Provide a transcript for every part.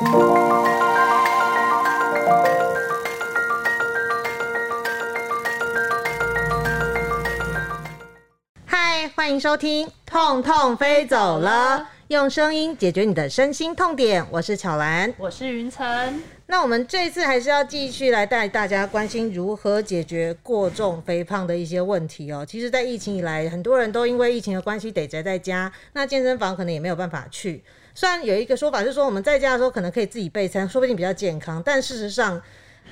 嗨，欢迎收听《痛痛飞走了》，用声音解决你的身心痛点。我是巧兰，我是云晨。那我们这次还是要继续来带大家关心如何解决过重肥胖的一些问题哦。其实，在疫情以来，很多人都因为疫情的关系得宅在家，那健身房可能也没有办法去。虽然有一个说法是说，我们在家的时候可能可以自己备餐，说不定比较健康，但事实上。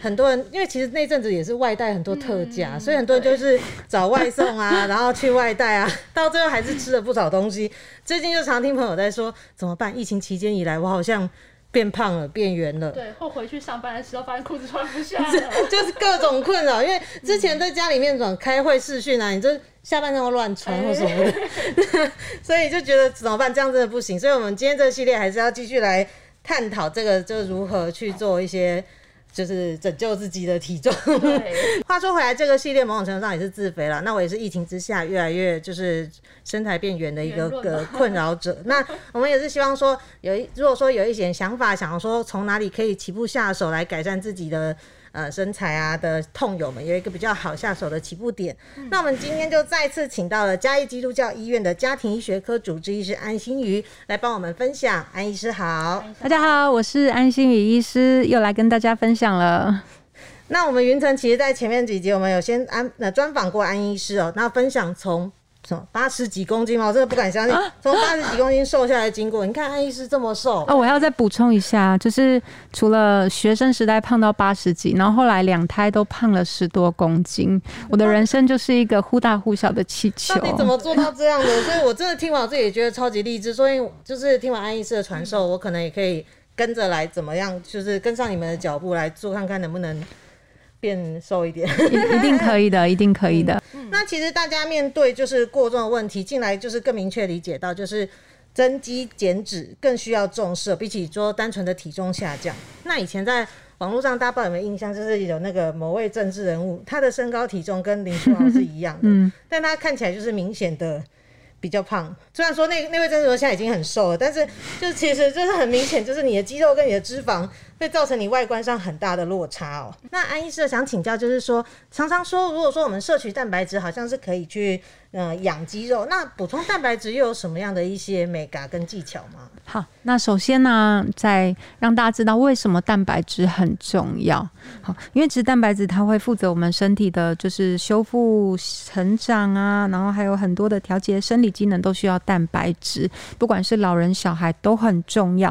很多人，因为其实那阵子也是外带很多特价，所以很多人就是找外送啊，然后去外带啊，到最后还是吃了不少东西。最近就常听朋友在说，怎么办？疫情期间以来，我好像变胖了，变圆了。对，后回去上班的时候，发现裤子穿不下了，就是各种困扰。因为之前在家里面总开会视讯啊，你这下半身会乱穿或什么的，所以就觉得怎么办？这样真的不行。所以我们今天这个系列还是要继续来探讨这个，就如何去做一些。就是拯救自己的体重。话说回来，这个系列某种程度上也是自肥了。那我也是疫情之下越来越就是身材变圆的一个个困扰者。那我们也是希望说，有一如果说有一些想法，想要说从哪里可以起步下手来改善自己的。呃，身材啊的痛友们有一个比较好下手的起步点。那我们今天就再次请到了嘉义基督教医院的家庭医学科主治医师安心瑜来帮我们分享。安医师好，大家好，我是安心瑜医师，又来跟大家分享了。那我们云层其实，在前面几集我们有先安那专访过安医师哦，那分享从。八十几公斤吗？我真的不敢相信，从八十几公斤瘦下来经过。你看安医师这么瘦啊！我要再补充一下，就是除了学生时代胖到八十几，然后后来两胎都胖了十多公斤。我的人生就是一个忽大忽小的气球。到底怎么做到这样的？所以我真的听完我自己也觉得超级励志。所以就是听完安医师的传授，我可能也可以跟着来怎么样，就是跟上你们的脚步来做，看看能不能。变瘦一点，一定可以的，一定可以的。那其实大家面对就是过重的问题，进来就是更明确理解到，就是增肌减脂更需要重视，比起说单纯的体重下降。那以前在网络上，大家不知道有没有印象，就是有那个某位政治人物，他的身高体重跟林书豪是一样的，嗯，但他看起来就是明显的。比较胖，虽然说那那位郑志文现在已经很瘦了，但是就其实就是很明显，就是你的肌肉跟你的脂肪会造成你外观上很大的落差哦。那安医师想请教，就是说常常说，如果说我们摄取蛋白质，好像是可以去。嗯，养肌肉，那补充蛋白质又有什么样的一些美感跟技巧吗？好，那首先呢，在让大家知道为什么蛋白质很重要。好，因为其实蛋白质它会负责我们身体的，就是修复、成长啊，然后还有很多的调节生理机能都需要蛋白质，不管是老人小孩都很重要。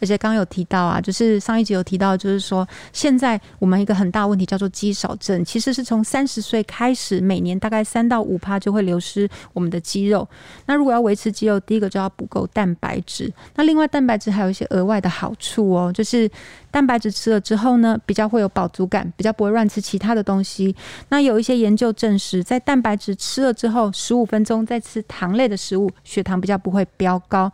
而且刚刚有提到啊，就是上一有提到，就是说现在我们一个很大问题叫做肌少症，其实是从三十岁开始，每年大概三到五趴就会流。失我们的肌肉。那如果要维持肌肉，第一个就要补够蛋白质。那另外，蛋白质还有一些额外的好处哦，就是蛋白质吃了之后呢，比较会有饱足感，比较不会乱吃其他的东西。那有一些研究证实，在蛋白质吃了之后，十五分钟再吃糖类的食物，血糖比较不会飙高，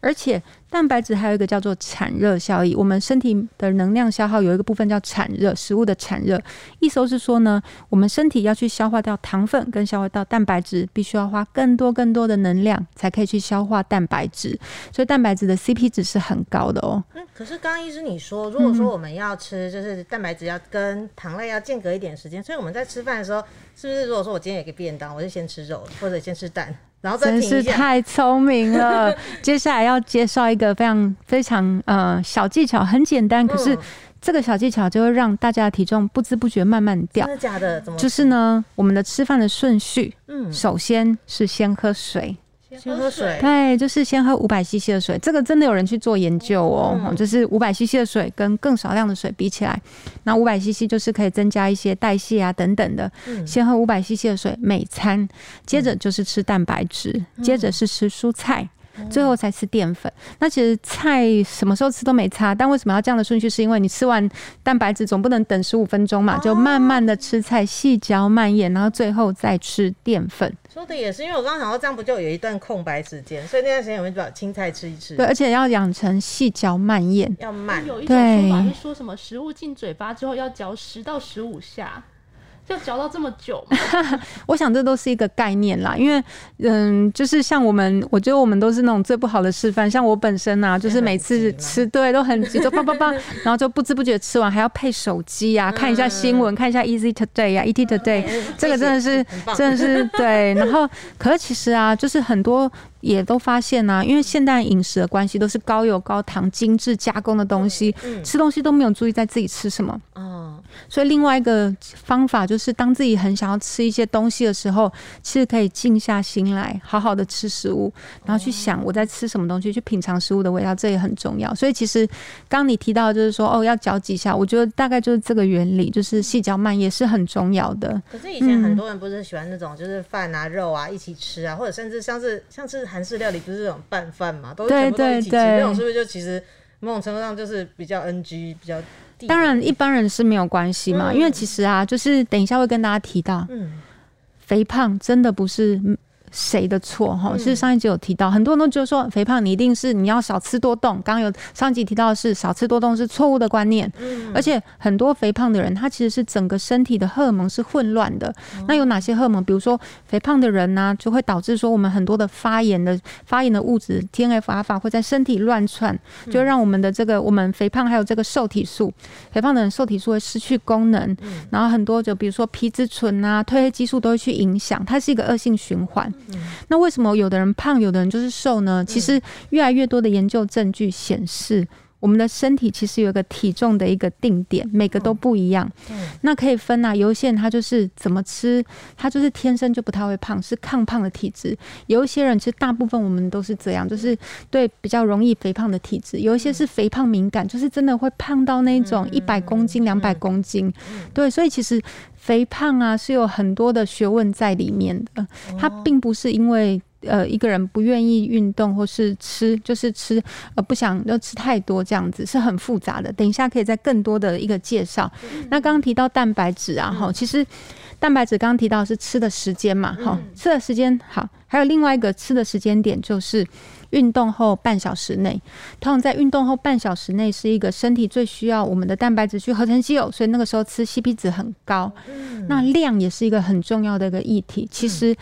而且。蛋白质还有一个叫做产热效益，我们身体的能量消耗有一个部分叫产热，食物的产热，意思是说呢，我们身体要去消化掉糖分跟消化到蛋白质，必须要花更多更多的能量才可以去消化蛋白质，所以蛋白质的 CP 值是很高的哦。嗯，可是刚刚医师你说，如果说我们要吃，就是蛋白质要跟糖类要间隔一点时间，所以我们在吃饭的时候，是不是如果说我今天有个便当，我就先吃肉或者先吃蛋？然后真是太聪明了！接下来要介绍一个非常非常呃小技巧，很简单，可是这个小技巧就会让大家的体重不知不觉慢慢掉。真的假的？怎么？就是呢，我们的吃饭的顺序，嗯，首先是先喝水。先喝水，对，就是先喝五百 CC 的水。这个真的有人去做研究哦，就是五百 CC 的水跟更少量的水比起来，那五百 CC 就是可以增加一些代谢啊等等的。先喝五百 CC 的水每餐，接着就是吃蛋白质，接着是吃蔬菜。最后才吃淀粉。那其实菜什么时候吃都没差，但为什么要这样的顺序？是因为你吃完蛋白质总不能等十五分钟嘛，就慢慢的吃菜，细嚼慢咽，然后最后再吃淀粉。说的也是，因为我刚刚想到这样不就有一段空白时间，所以那段时间我们就把青菜吃一吃。对，而且要养成细嚼慢咽，要慢。有一种说法是说什么食物进嘴巴之后要嚼十到十五下。要嚼到这么久吗？我想这都是一个概念啦，因为嗯，就是像我们，我觉得我们都是那种最不好的示范。像我本身啊，就是每次吃对都很急，就叭叭叭，然后就不知不觉吃完，还要配手机啊，看一下新闻，看一下 Easy Today 啊，ET Today，这个真的是真的是对。然后，可是其实啊，就是很多。也都发现呢，因为现代饮食的关系，都是高油高糖、精致加工的东西，吃东西都没有注意在自己吃什么。哦，所以另外一个方法就是，当自己很想要吃一些东西的时候，其实可以静下心来，好好的吃食物，然后去想我在吃什么东西，去品尝食物的味道，这也很重要。所以其实刚你提到就是说，哦，要嚼几下，我觉得大概就是这个原理，就是细嚼慢咽是很重要的。可是以前很多人不是喜欢那种，就是饭啊、肉啊一起吃啊，或者甚至像是像是。韩式料理不是这种拌饭嘛，都是全部都一起吃，那种是不是就其实某种程度上就是比较 NG，比较。当然一般人是没有关系嘛，因为其实啊，就是等一下会跟大家提到，嗯，肥胖真的不是。谁的错哈？是上一集有提到，很多人都觉得说肥胖你一定是你要少吃多动。刚刚有上集提到的是少吃多动是错误的观念，而且很多肥胖的人他其实是整个身体的荷尔蒙是混乱的。那有哪些荷尔蒙？比如说肥胖的人呢，就会导致说我们很多的发炎的发炎的物质 T N F 阿法会在身体乱窜，就让我们的这个我们肥胖还有这个受体素，肥胖的人受体素会失去功能，然后很多就比如说皮质醇啊、褪黑激素都会去影响，它是一个恶性循环。那为什么有的人胖，有的人就是瘦呢？其实越来越多的研究证据显示，我们的身体其实有一个体重的一个定点，每个都不一样。那可以分啊，有一些人他就是怎么吃，他就是天生就不太会胖，是抗胖的体质。有一些人其实大部分我们都是这样，就是对比较容易肥胖的体质。有一些是肥胖敏感，就是真的会胖到那种一百公斤、两百公斤。对，所以其实。肥胖啊，是有很多的学问在里面的。它并不是因为呃一个人不愿意运动或是吃，就是吃呃不想要吃太多这样子，是很复杂的。等一下可以再更多的一个介绍。那刚刚提到蛋白质啊，哈，其实蛋白质刚刚提到是吃的时间嘛，哈，吃的时间好，还有另外一个吃的时间点就是。运动后半小时内，通常在运动后半小时内是一个身体最需要我们的蛋白质去合成肌肉，所以那个时候吃 CP 值很高。那量也是一个很重要的一个议题。其实。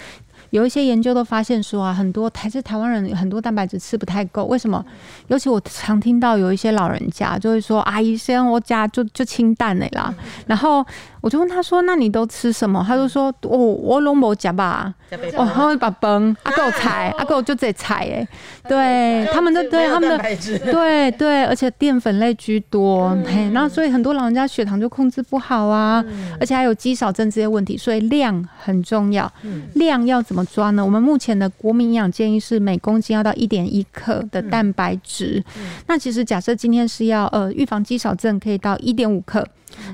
有一些研究都发现说啊，很多台是台湾人很多蛋白质吃不太够，为什么？尤其我常听到有一些老人家就会说：“阿姨，虽然我家就就清淡的啦。”然后我就问他说：“那你都吃什么？”他就说：“我我拢无夹吧，我会把崩阿 够菜，阿够就这菜哎。”对他们的 对他们的对对，而且淀粉类居多，嘿，那所以很多老人家血糖就控制不好啊，而且还有肌少症这些问题，所以量很重要，量要怎么？抓呢？我们目前的国民营养建议是每公斤要到一点一克的蛋白质。那其实假设今天是要呃预防肌少症，可以到一点五克。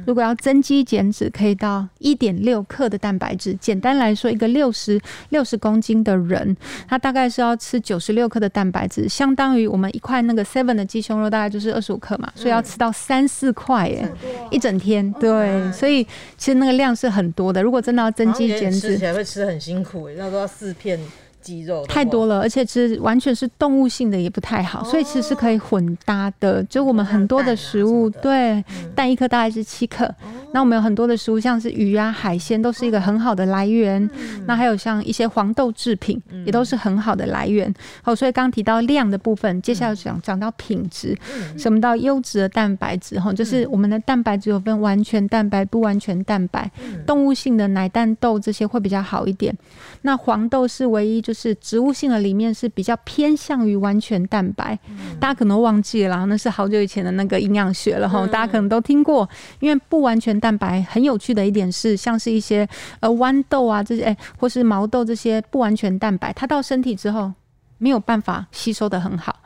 如果要增肌减脂，可以到一点六克的蛋白质。简单来说，一个六十六十公斤的人，他大概是要吃九十六克的蛋白质，相当于我们一块那个 seven 的鸡胸肉，大概就是二十五克嘛。所以要吃到三四块耶，一整天。对，所以其实那个量是很多的。如果真的要增肌减脂，吃起来会吃很辛苦，都要四片。肌肉太多了，而且其实完全是动物性的也不太好，所以其实是可以混搭的。就我们很多的食物，对蛋一颗大概是七克，那我们有很多的食物，像是鱼啊、海鲜，都是一个很好的来源。那还有像一些黄豆制品，也都是很好的来源。好，所以刚提到量的部分，接下来讲讲到品质，什么到优质的蛋白质哈，就是我们的蛋白质有分完全蛋白、不完全蛋白，动物性的奶蛋豆这些会比较好一点。那黄豆是唯一就是植物性的里面是比较偏向于完全蛋白，大家可能忘记了，那是好久以前的那个营养学了哈，大家可能都听过。因为不完全蛋白很有趣的一点是，像是一些呃豌豆啊这些，哎或是毛豆这些不完全蛋白，它到身体之后没有办法吸收的很好，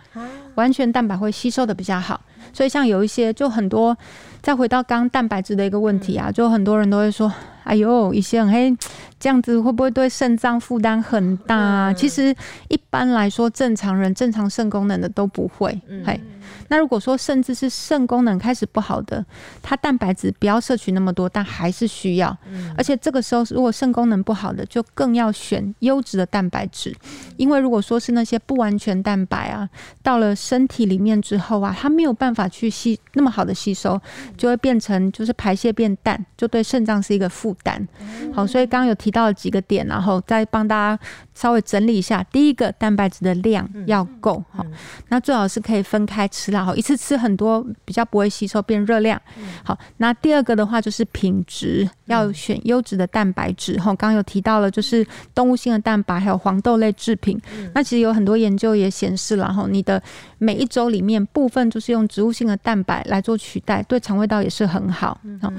完全蛋白会吸收的比较好。所以像有一些就很多，再回到刚蛋白质的一个问题啊，就很多人都会说。哎呦，一些很黑，这样子会不会对肾脏负担很大啊？其实一般来说，正常人正常肾功能的都不会。嘿，那如果说甚至是肾功能开始不好的，它蛋白质不要摄取那么多，但还是需要。而且这个时候，如果肾功能不好的，就更要选优质的蛋白质，因为如果说是那些不完全蛋白啊，到了身体里面之后啊，它没有办法去吸那么好的吸收，就会变成就是排泄变淡，就对肾脏是一个负。负担。好，所以刚刚有提到了几个点，然后再帮大家稍微整理一下。第一个，蛋白质的量要够，好，那最好是可以分开吃啦，好，一次吃很多比较不会吸收变热量。好，那第二个的话就是品质，要选优质的蛋白质。哈，刚刚有提到了，就是动物性的蛋白，还有黄豆类制品。那其实有很多研究也显示了，哈，你的每一周里面部分就是用植物性的蛋白来做取代，对肠胃道也是很好。好，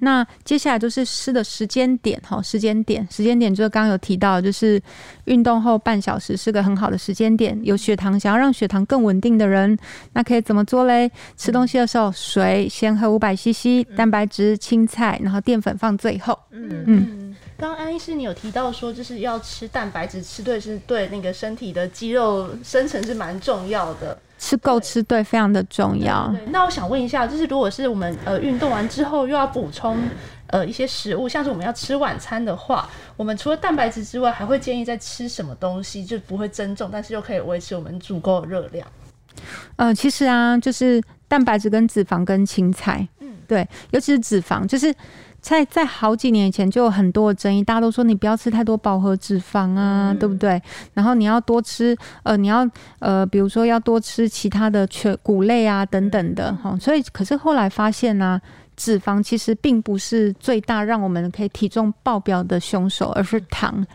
那接下来就是吃的时间点，哈，时间点，时间点就是刚刚有提到，就是运动后半小时是个很好的时间点。有血糖，想要让血糖更稳定的人，那可以怎么做嘞？吃东西的时候，水先喝五百 CC，蛋白质、青菜，然后淀粉放最后。嗯嗯。刚刚安医师你有提到说，就是要吃蛋白质，吃对是对那个身体的肌肉生成是蛮重要的。吃够吃对非常的重要。那我想问一下，就是如果是我们呃运动完之后又要补充呃一些食物，像是我们要吃晚餐的话，我们除了蛋白质之外，还会建议再吃什么东西，就不会增重，但是又可以维持我们足够的热量？呃，其实啊，就是蛋白质跟脂肪跟青菜，嗯，对，尤其是脂肪，就是。在在好几年以前就有很多的争议，大家都说你不要吃太多饱和脂肪啊，对不对？然后你要多吃，呃，你要呃，比如说要多吃其他的全谷类啊等等的哈。所以，可是后来发现呢，脂肪其实并不是最大让我们可以体重爆表的凶手，而是糖。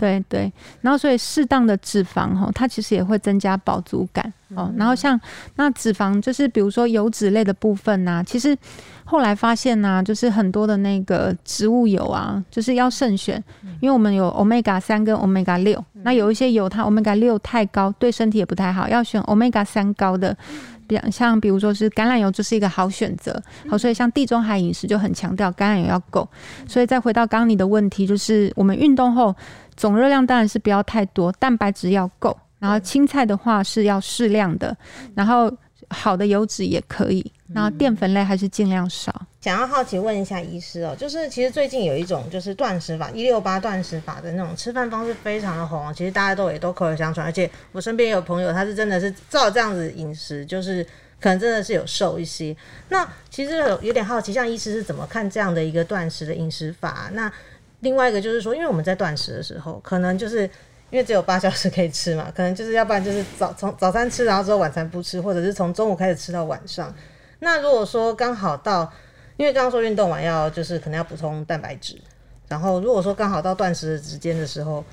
对对，然后所以适当的脂肪哈，它其实也会增加饱足感哦。然后像那脂肪就是比如说油脂类的部分呐，其实后来发现呢，就是很多的那个植物油啊，就是要慎选，因为我们有 omega 三跟 omega 六，那有一些油它 omega 六太高，对身体也不太好，要选 omega 三高的。像比如说是橄榄油就是一个好选择，好，所以像地中海饮食就很强调橄榄油要够。所以再回到刚刚你的问题，就是我们运动后总热量当然是不要太多，蛋白质要够，然后青菜的话是要适量的，然后好的油脂也可以，然后淀粉类还是尽量少。想要好奇问一下医师哦，就是其实最近有一种就是断食法，一六八断食法的那种吃饭方式非常的红，其实大家都也都口耳相传，而且我身边有朋友他是真的是照这样子饮食，就是可能真的是有瘦一些。那其实有有点好奇，像医师是怎么看这样的一个断食的饮食法？那另外一个就是说，因为我们在断食的时候，可能就是因为只有八小时可以吃嘛，可能就是要不然就是早从早餐吃，然后之后晚餐不吃，或者是从中午开始吃到晚上。那如果说刚好到因为刚刚说运动完要就是可能要补充蛋白质，然后如果说刚好到断食的时间的时候。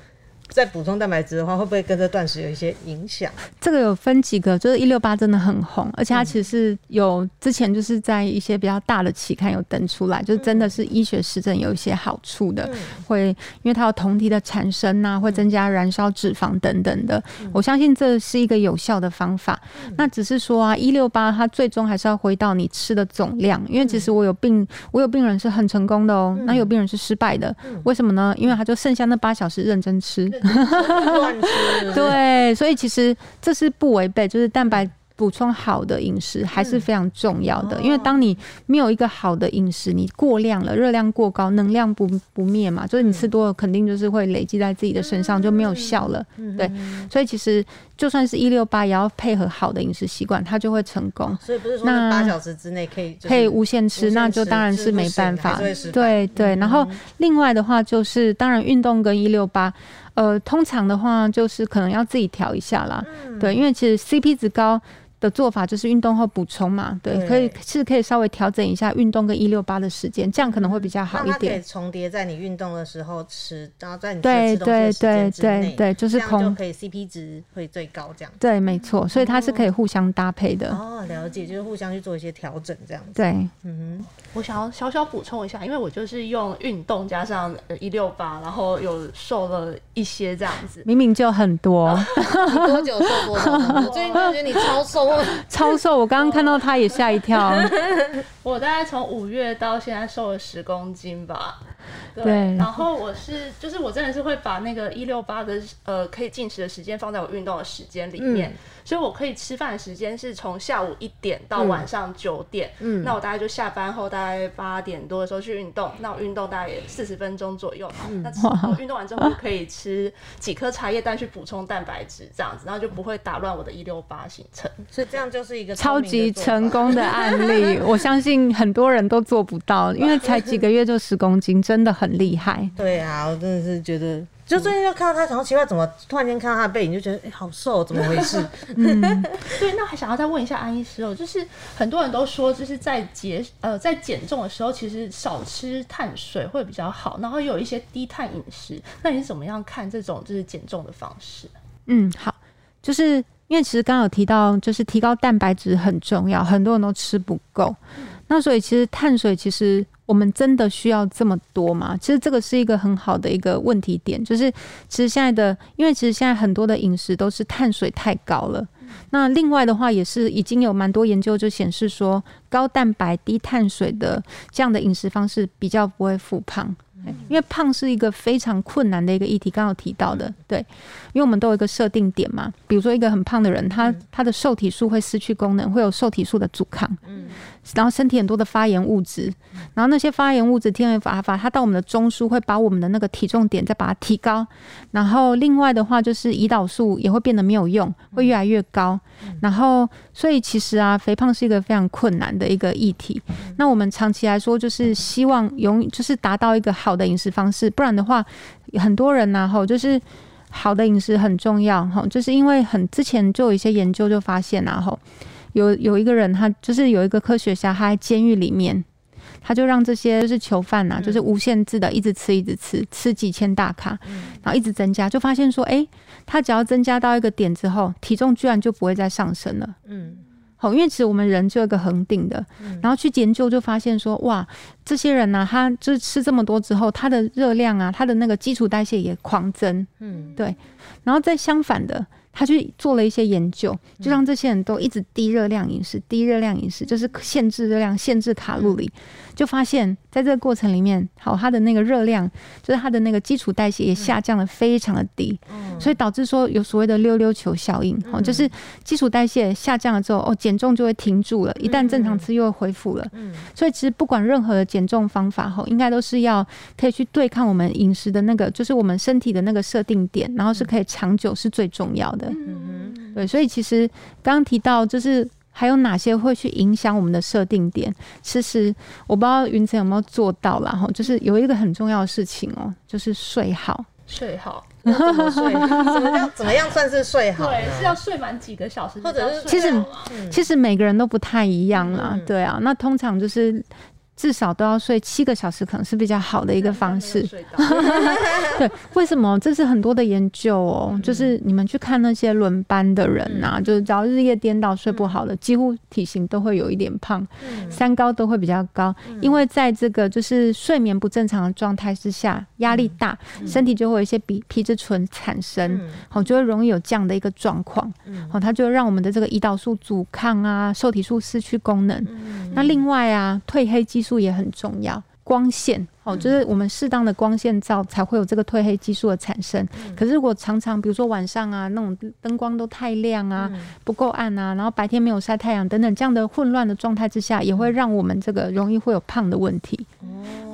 再补充蛋白质的话，会不会跟这断食有一些影响？这个有分几个，就是一六八真的很红，而且它其实是有之前就是在一些比较大的期刊有登出来，就是真的是医学实证有一些好处的，会因为它有酮体的产生呐，会增加燃烧脂肪等等的。我相信这是一个有效的方法。那只是说啊，一六八它最终还是要回到你吃的总量，因为其实我有病，我有病人是很成功的哦，那有病人是失败的，为什么呢？因为他就剩下那八小时认真吃。对，所以其实这是不违背，就是蛋白。补充好的饮食还是非常重要的，因为当你没有一个好的饮食，你过量了，热量过高，能量不不灭嘛，就是你吃多了，肯定就是会累积在自己的身上，就没有效了。对，所以其实就算是一六八，也要配合好的饮食习惯，它就会成功。所以不是说八小时之内可以可以无限吃，那就当然是没办法。对对，然后另外的话就是，当然运动跟一六八，呃，通常的话就是可能要自己调一下啦。对，因为其实 CP 值高。的做法就是运动后补充嘛，对，可以是可以稍微调整一下运动跟一六八的时间，这样可能会比较好一点。可以重叠在你运动的时候吃，然后在你对对对对对，就是空可以 CP 值会最高这样。对，没错，所以它是可以互相搭配的。哦，了解，就是互相去做一些调整这样子。对，嗯哼，我想要小小补充一下，因为我就是用运动加上一六八，然后有瘦了一些这样子。明明就很多，多久瘦多少？我最近感觉得你超瘦。超瘦！我刚刚看到他也吓一跳。我大概从五月到现在瘦了十公斤吧。对，然后我是就是我真的是会把那个一六八的呃可以进食的时间放在我运动的时间里面，所以我可以吃饭的时间是从下午一点到晚上九点，嗯，那我大概就下班后大概八点多的时候去运动，那我运动大概四十分钟左右，嗯。那我运动完之后就可以吃几颗茶叶蛋去补充蛋白质，这样子，然后就不会打乱我的一六八行程，所以这样就是一个超级成功的案例，我相信很多人都做不到，因为才几个月就十公斤，真的很厉害。对啊，我真的是觉得。就最近就看到他，想到奇怪，怎么突然间看到他的背影，就觉得哎，好瘦，怎么回事？嗯，对，那还想要再问一下安医师哦，就是很多人都说，就是在节呃在减重的时候，其实少吃碳水会比较好，然后有一些低碳饮食。那你怎么样看这种就是减重的方式？嗯，好，就是因为其实刚刚有提到，就是提高蛋白质很重要，很多人都吃不够。那所以其实碳水其实。我们真的需要这么多吗？其实这个是一个很好的一个问题点，就是其实现在的，因为其实现在很多的饮食都是碳水太高了。那另外的话，也是已经有蛮多研究就显示说，高蛋白低碳水的这样的饮食方式比较不会复胖。因为胖是一个非常困难的一个议题，刚刚提到的，对，因为我们都有一个设定点嘛，比如说一个很胖的人，他他的受体素会失去功能，会有受体素的阻抗，嗯，然后身体很多的发炎物质，然后那些发炎物质 TNF 阿法，它到我们的中枢会把我们的那个体重点再把它提高，然后另外的话就是胰岛素也会变得没有用，会越来越高，然后所以其实啊，肥胖是一个非常困难的一个议题，那我们长期来说就是希望永就是达到一个好。的饮食方式，不然的话，很多人呢，吼，就是好的饮食很重要，吼，就是因为很之前就有一些研究就发现啊，吼，有有一个人，他就是有一个科学家，他在监狱里面，他就让这些就是囚犯呐，就是无限制的一直吃，一直吃，吃几千大卡，然后一直增加，就发现说，哎，他只要增加到一个点之后，体重居然就不会再上升了，嗯。好，因为其实我们人就有一个恒定的，然后去研究就发现说，哇，这些人呢，他就是吃这么多之后，他的热量啊，他的那个基础代谢也狂增，嗯，对，然后再相反的。他去做了一些研究，就让这些人都一直低热量饮食，低热量饮食就是限制热量、限制卡路里，就发现在这个过程里面，好，他的那个热量就是他的那个基础代谢也下降的非常的低，所以导致说有所谓的溜溜球效应，哦，就是基础代谢下降了之后，哦，减重就会停住了，一旦正常吃又会恢复了，所以其实不管任何的减重方法，吼，应该都是要可以去对抗我们饮食的那个，就是我们身体的那个设定点，然后是可以长久是最重要的。嗯哼，对，所以其实刚刚提到，就是还有哪些会去影响我们的设定点？其实我不知道云层有没有做到然后就是有一个很重要的事情哦，就是睡好，睡好，怎么睡？怎么样？怎么样算是睡好？对，是要睡满几个小时，或者是其实其实每个人都不太一样啦。对啊，那通常就是。至少都要睡七个小时，可能是比较好的一个方式。对，为什么？这是很多的研究哦。就是你们去看那些轮班的人呐，就是只要日夜颠倒睡不好的，几乎体型都会有一点胖，三高都会比较高。因为在这个就是睡眠不正常的状态之下，压力大，身体就会有一些皮皮质醇产生，好，就会容易有这样的一个状况。好，它就会让我们的这个胰岛素阻抗啊，受体素失去功能。那另外啊，褪黑激素。素也很重要，光线哦，就是我们适当的光线照才会有这个褪黑激素的产生。可是如果常常比如说晚上啊，那种灯光都太亮啊，不够暗啊，然后白天没有晒太阳等等这样的混乱的状态之下，也会让我们这个容易会有胖的问题。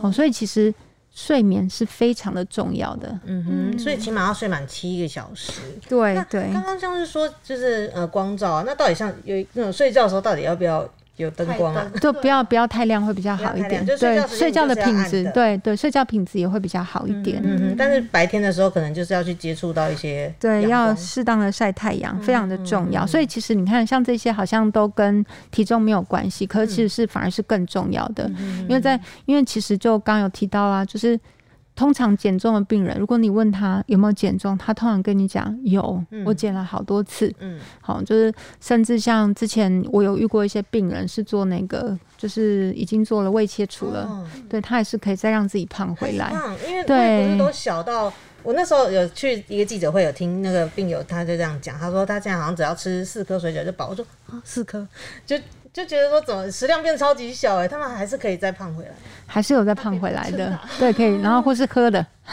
哦，所以其实睡眠是非常的重要的。嗯哼，所以起码要睡满七个小时。对对。刚刚像是说就是呃光照啊，那到底像有那种睡觉的时候到底要不要？有灯光啊，就不要不要太亮，会比较好一点。对，睡觉的品质，对对，睡觉品质也会比较好一点。嗯嗯。但是白天的时候，可能就是要去接触到一些，对，要适当的晒太阳，非常的重要。所以其实你看，像这些好像都跟体重没有关系，可是其实是反而是更重要的，因为在因为其实就刚有提到啊，就是。通常减重的病人，如果你问他有没有减重，他通常跟你讲有，我减了好多次。嗯，好，就是甚至像之前我有遇过一些病人是做那个，就是已经做了胃切除了，对他也是可以再让自己胖回来。胖因为胃不是都小到我那时候有去一个记者会，有听那个病友他就这样讲，他说他现在好像只要吃四颗水饺就饱。我说啊，四颗就。就觉得说怎么食量变超级小哎，他们还是可以再胖回来，还是有再胖回来的，对，可以，然后或是喝的，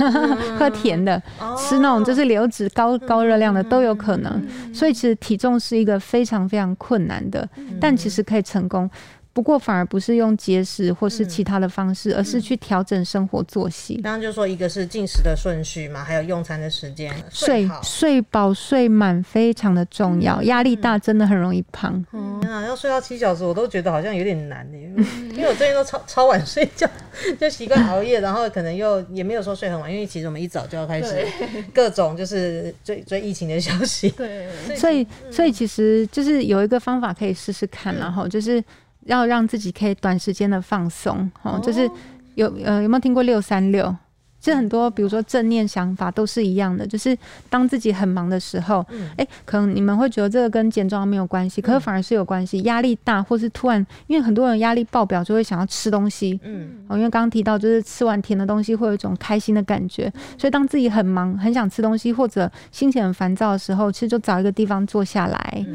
喝甜的，吃那种就是流脂高高热量的都有可能，所以其实体重是一个非常非常困难的，但其实可以成功。不过反而不是用节食或是其他的方式，而是去调整生活作息。刚刚就说一个是进食的顺序嘛，还有用餐的时间，睡睡饱睡满非常的重要。压力大真的很容易胖。嗯啊，要睡到七小时，我都觉得好像有点难呢。因为我最近都超超晚睡觉，就习惯熬夜，然后可能又也没有说睡很晚，因为其实我们一早就要开始各种就是追追疫情的消息。对，所以所以其实就是有一个方法可以试试看，然后就是。要让自己可以短时间的放松，哦，就是有呃有没有听过六三六？其实很多，比如说正念想法都是一样的，就是当自己很忙的时候，哎，可能你们会觉得这个跟减重没有关系，可是反而是有关系。压力大，或是突然，因为很多人压力爆表，就会想要吃东西，嗯，哦，因为刚刚提到，就是吃完甜的东西会有一种开心的感觉，所以当自己很忙，很想吃东西，或者心情很烦躁的时候，其实就找一个地方坐下来，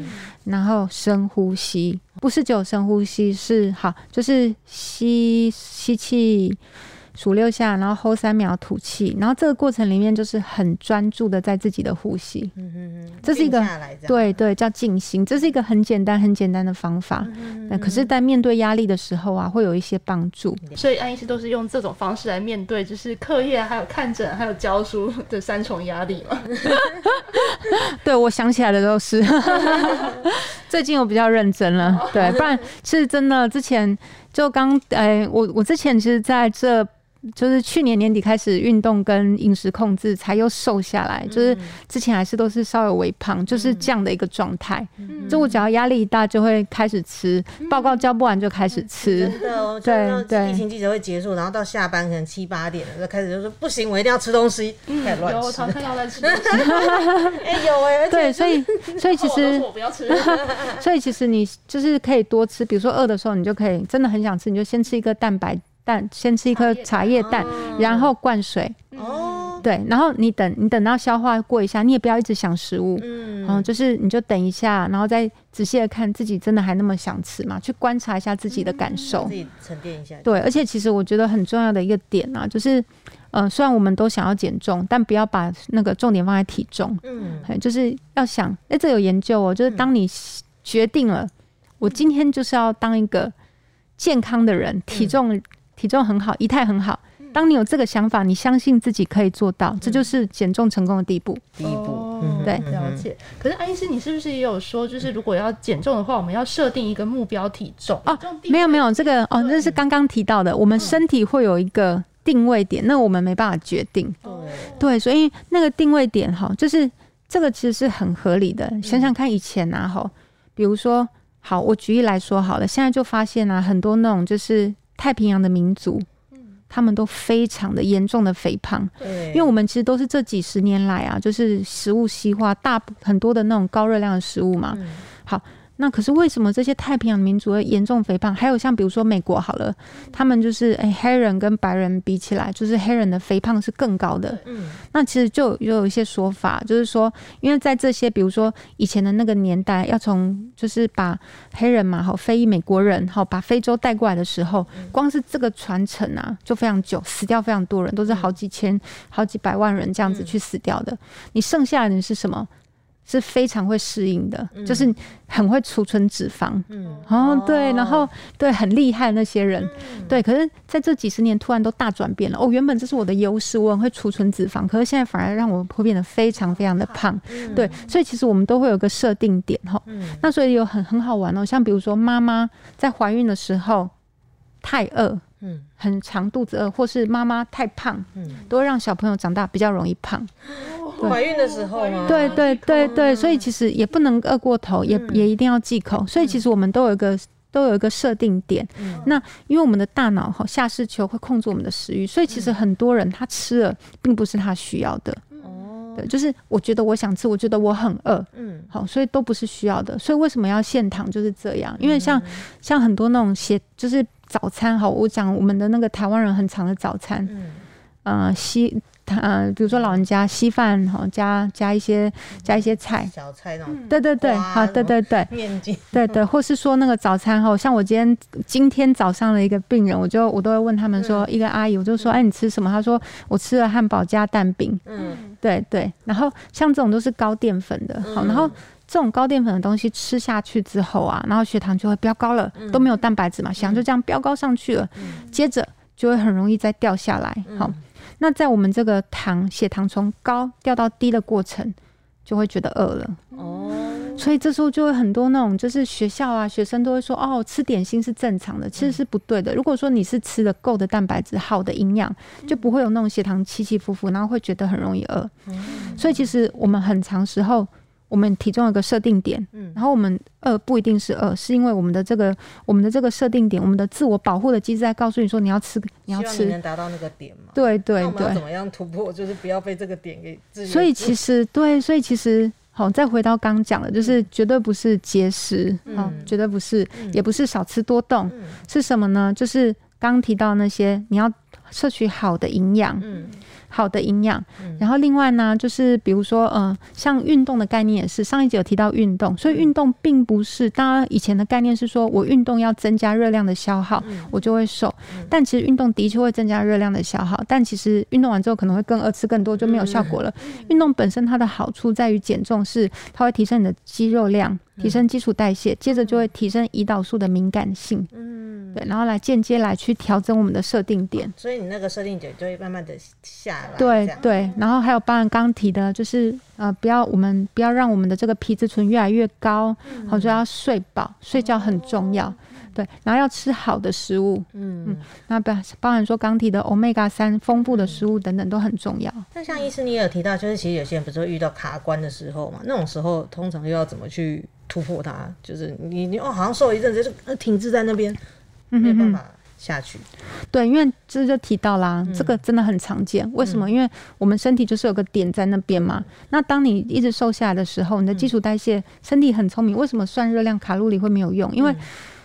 然后深呼吸，不是只有深呼吸，是好，就是吸吸气。数六下，然后 hold 三秒，吐气，然后这个过程里面就是很专注的在自己的呼吸。嗯嗯嗯，这是一个对对叫静心，这是一个很简单很简单的方法。那可是，在面对压力的时候啊，会有一些帮助。所以安医师都是用这种方式来面对，就是课业、还有看诊、还有教书的三重压力嘛。对，我想起来的都是。最近我比较认真了，对，不然是真的。之前就刚哎，我我之前其实在这。就是去年年底开始运动跟饮食控制，才又瘦下来。就是之前还是都是稍微微胖，就是这样的一个状态。就我只要压力一大，就会开始吃，报告交不完就开始吃。真的，对对。疫情记者会结束，然后到下班可能七八点了，就开始就说不行，我一定要吃东西。开始乱吃。有，我常看到在吃东西。哎 有哎，对，所以所以其实我不要吃。所以其实你就是可以多吃，比如说饿的时候，你就可以真的很想吃，你就先吃一个蛋白。蛋先吃一颗茶叶蛋，然后灌水。哦，对，然后你等你等到消化过一下，你也不要一直想食物。嗯，嗯，就是你就等一下，然后再仔细的看自己真的还那么想吃吗？去观察一下自己的感受，自己沉淀一下。对，而且其实我觉得很重要的一个点啊，就是，嗯，虽然我们都想要减重，但不要把那个重点放在体重。嗯，就是要想，哎，这有研究哦，就是当你决定了，我今天就是要当一个健康的人，体重。体重很好，仪态很好。当你有这个想法，你相信自己可以做到，这就是减重成功的第一步。第一步，对，了解。可是安医师，你是不是也有说，就是如果要减重的话，我们要设定一个目标体重？哦，没有没有，这个哦，那是刚刚提到的，我们身体会有一个定位点，那我们没办法决定。对，所以那个定位点哈，就是这个其实是很合理的。想想看，以前啊，哈，比如说，好，我举例来说好了，现在就发现啊，很多那种就是。太平洋的民族，他们都非常的严重的肥胖，因为我们其实都是这几十年来啊，就是食物西化，大很多的那种高热量的食物嘛，好。那可是为什么这些太平洋民族会严重肥胖？还有像比如说美国好了，他们就是诶黑人跟白人比起来，就是黑人的肥胖是更高的。嗯，那其实就有一些说法，就是说，因为在这些比如说以前的那个年代，要从就是把黑人嘛，好非裔美国人，好把非洲带过来的时候，光是这个传承啊，就非常久，死掉非常多人，都是好几千、好几百万人这样子去死掉的。你剩下的是什么？是非常会适应的，就是很会储存脂肪，嗯，哦，对，然后对很厉害那些人，对，可是在这几十年突然都大转变了。哦，原本这是我的优势，我很会储存脂肪，可是现在反而让我会变得非常非常的胖，对，所以其实我们都会有个设定点哈，那所以有很很好玩哦，像比如说妈妈在怀孕的时候太饿，嗯，很长肚子饿，或是妈妈太胖，嗯，都会让小朋友长大比较容易胖。怀孕的时候吗？对对对对，所以其实也不能饿过头，也也一定要忌口。所以其实我们都有一个都有一个设定点。那因为我们的大脑哈下视丘会控制我们的食欲，所以其实很多人他吃了并不是他需要的。哦，对，就是我觉得我想吃，我觉得我很饿，嗯，好，所以都不是需要的。所以为什么要限糖就是这样？因为像像很多那种些就是早餐哈，我讲我们的那个台湾人很长的早餐，嗯，呃西。他比如说老人家稀饭哈，加加一些加一些菜，小菜那种。对对对，好，对对对，面筋。对对，或是说那个早餐哈，像我今天今天早上的一个病人，我就我都会问他们说，一个阿姨，我就说，哎，你吃什么？他说我吃了汉堡加蛋饼。嗯，对对。然后像这种都是高淀粉的，好，然后这种高淀粉的东西吃下去之后啊，然后血糖就会飙高了，都没有蛋白质嘛，血糖就这样飙高上去了，接着就会很容易再掉下来。好，那在我们这个糖血糖从高掉到低的过程，就会觉得饿了。哦。所以这时候就会很多那种，就是学校啊，学生都会说，哦，吃点心是正常的，其实是不对的。如果说你是吃了够的蛋白质、好的营养，就不会有那种血糖起起伏伏，然后会觉得很容易饿。所以其实我们很长时候，我们体重有个设定点，然后我们饿不一定是饿，是因为我们的这个我们的这个设定点，我们的自我保护的机制在告诉你说你要吃，你要吃，能达到那个点吗？对对对。怎么样突破？就是不要被这个点给。所以其实对，所以其实。好，再回到刚讲的，就是绝对不是节食，好，绝对不是，也不是少吃多动，是什么呢？就是刚提到那些，你要摄取好的营养。好的营养，然后另外呢，就是比如说，嗯，像运动的概念也是，上一集有提到运动，所以运动并不是，当然以前的概念是说我运动要增加热量的消耗，我就会瘦，但其实运动的确会增加热量的消耗，但其实运动完之后可能会更饿，吃更多就没有效果了。运动本身它的好处在于减重，是它会提升你的肌肉量。提升基础代谢，接着就会提升胰岛素的敏感性，嗯，对，然后来间接来去调整我们的设定点，所以你那个设定点就会慢慢的下来，对对，然后还有包含刚提的，就是呃，不要我们不要让我们的这个皮质醇越来越高，好，就要睡饱，睡觉很重要。对，然后要吃好的食物，嗯嗯，那包包含说刚提的欧米伽三丰富的食物等等都很重要。那像医师你也有提到，就是其实有些人不是会遇到卡关的时候嘛？那种时候通常又要怎么去突破它？就是你你哦，好像瘦一阵子就停滞在那边，没有办法下去。对，因为这就提到啦，这个真的很常见。为什么？因为我们身体就是有个点在那边嘛。那当你一直瘦下来的时候，你的基础代谢，身体很聪明，为什么算热量卡路里会没有用？因为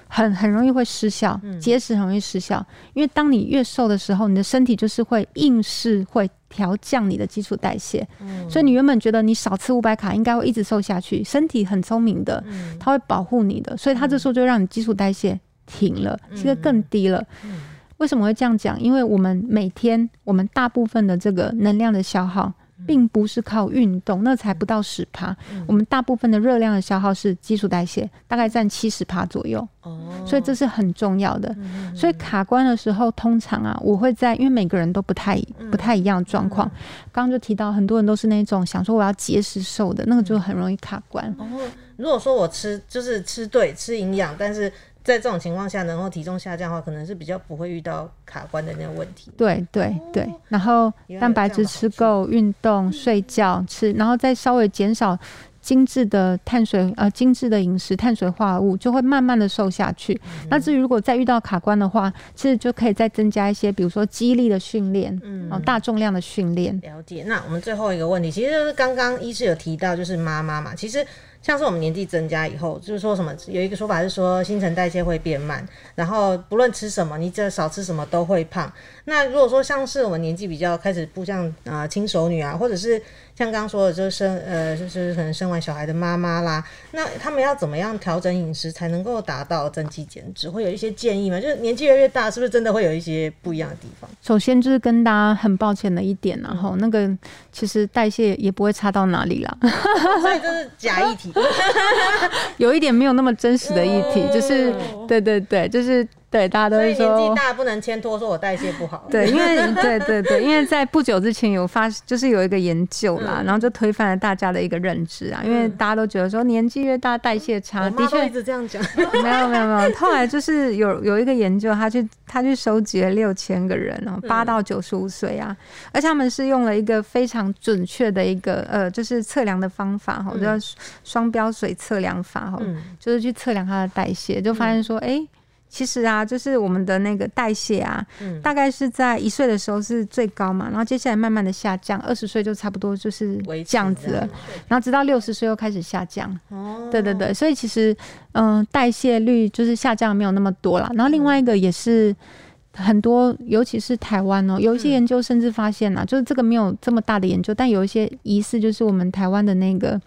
很很容易会失效，节食很容易失效，因为当你越瘦的时候，你的身体就是会硬是会调降你的基础代谢，所以你原本觉得你少吃五百卡应该会一直瘦下去，身体很聪明的，它会保护你的，所以它这时候就让你基础代谢停了，这个更低了。为什么会这样讲？因为我们每天我们大部分的这个能量的消耗。并不是靠运动，那才不到十趴。我们大部分的热量的消耗是基础代谢，大概占七十趴左右。哦，所以这是很重要的。所以卡关的时候，通常啊，我会在，因为每个人都不太不太一样的状况。刚刚就提到，很多人都是那种想说我要节食瘦的，那个就很容易卡关。哦，如果说我吃就是吃对吃营养，但是。在这种情况下，然后体重下降的话，可能是比较不会遇到卡关的那个问题。对对对，然后蛋白质吃够，运动、睡觉吃，然后再稍微减少精致的碳水呃精致的饮食，碳水化合物就会慢慢的瘦下去。那至于如果再遇到卡关的话，其实就可以再增加一些，比如说肌力的训练，嗯，大重量的训练。了解。那我们最后一个问题，其实就是刚刚医师有提到，就是妈妈嘛，其实。像是我们年纪增加以后，就是说什么有一个说法是说新陈代谢会变慢，然后不论吃什么，你只要少吃什么都会胖。那如果说像是我们年纪比较开始不像啊轻熟女啊，或者是像刚刚说的，就是生呃就是可能生完小孩的妈妈啦，那他们要怎么样调整饮食才能够达到增肌减脂？会有一些建议吗？就是年纪越来越大，是不是真的会有一些不一样的地方？首先就是跟大家很抱歉的一点，然后那个其实代谢也不会差到哪里啦，所以这是假议题，有一点没有那么真实的议题，就是对对对，就是。对，大家都会说年纪大不能牵拖，说我代谢不好。对，因为 对对对，因为在不久之前有发，就是有一个研究啦，然后就推翻了大家的一个认知啊，因为大家都觉得说年纪越大代谢差，的确一直这样讲。没有没有没有，后来就是有有一个研究，他去他去收集了六千个人哦，八到九十五岁啊，而且他们是用了一个非常准确的一个呃，就是测量的方法哈，叫双标水测量法哈，就是去测量他的代谢，就发现说哎。其实啊，就是我们的那个代谢啊，大概是在一岁的时候是最高嘛，然后接下来慢慢的下降，二十岁就差不多就是这样子了，然后直到六十岁又开始下降。哦，对对对，所以其实嗯，代谢率就是下降没有那么多了。然后另外一个也是很多，尤其是台湾哦，有一些研究甚至发现啊，就是这个没有这么大的研究，但有一些疑似就是我们台湾的那个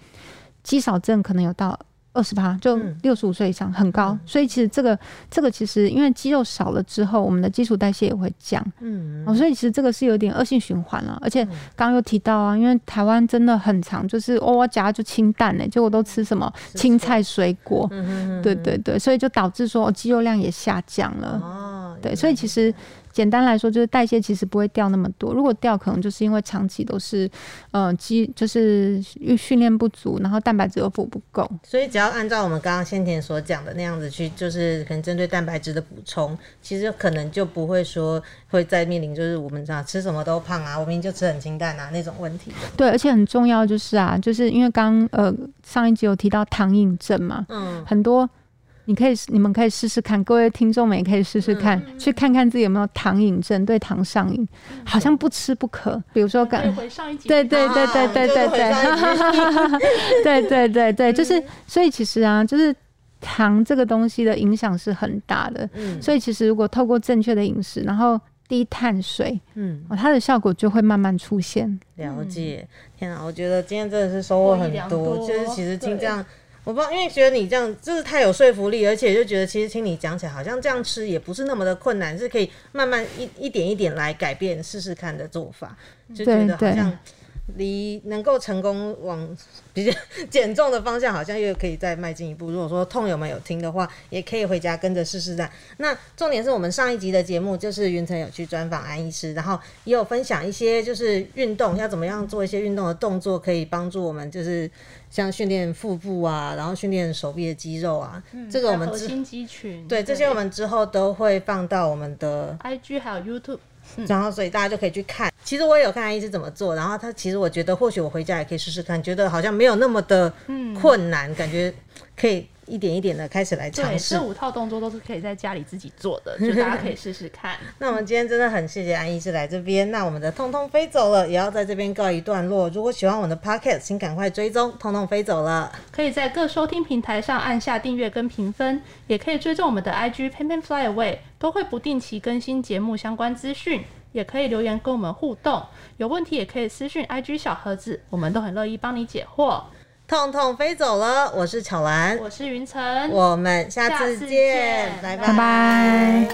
肌少症可能有到。二十八，就六十五岁以上，很高。所以其实这个这个其实因为肌肉少了之后，我们的基础代谢也会降。嗯，哦，所以其实这个是有点恶性循环了。而且刚刚又提到啊，因为台湾真的很长，就是哦，我夹就清淡呢，结果都吃什么青菜水果。嗯对对对，所以就导致说肌肉量也下降了。哦，对，所以其实。简单来说，就是代谢其实不会掉那么多。如果掉，可能就是因为长期都是，呃，肌就是训练不足，然后蛋白质又补不够。所以只要按照我们刚刚先前所讲的那样子去，就是可能针对蛋白质的补充，其实可能就不会说会再面临就是我们这样吃什么都胖啊，我明明就吃很清淡啊那种问题。对，而且很重要就是啊，就是因为刚呃上一集有提到糖瘾症嘛，嗯，很多。你可以，你们可以试试看，各位听众们也可以试试看，去看看自己有没有糖瘾症，对糖上瘾，好像不吃不可。比如说，刚上一集，对对对对对对对，对。对对对，就是，所以其实啊，就是糖这个东西的影响是很大的。嗯，所以其实如果透过正确的饮食，然后低碳水，嗯，它的效果就会慢慢出现。了解，天啊，我觉得今天真的是收获很多，就是其实听这样。我不知道，因为觉得你这样就是太有说服力，而且就觉得其实听你讲起来，好像这样吃也不是那么的困难，是可以慢慢一一点一点来改变试试看的做法，就觉得好像。离能够成功往比较减重的方向，好像又可以再迈进一步。如果说痛友们有听的话，也可以回家跟着试试看。那重点是我们上一集的节目，就是云层有去专访安医师，然后也有分享一些就是运动要怎么样做一些运动的动作，可以帮助我们就是像训练腹部啊，然后训练手臂的肌肉啊。这个我们核心肌群对这些我们之后都会放到我们的 IG 还有 YouTube。然后，所以大家就可以去看。其实我也有看阿姨是怎么做，然后他其实我觉得，或许我回家也可以试试看，觉得好像没有那么的困难，感觉可以一点一点的开始来尝试。这五套动作都是可以在家里自己做的，就大家可以试试看。那我们今天真的很谢谢安医师来这边。那我们的通通飞走了，也要在这边告一段落。如果喜欢我们的 Pocket，请赶快追踪通通飞走了。可以在各收听平台上按下订阅跟评分，也可以追踪我们的 IG Pen Pen Fly Away。都会不定期更新节目相关资讯，也可以留言跟我们互动，有问题也可以私讯 IG 小盒子，我们都很乐意帮你解惑。痛痛飞走了，我是巧兰，我是云晨，我们下次见，拜拜。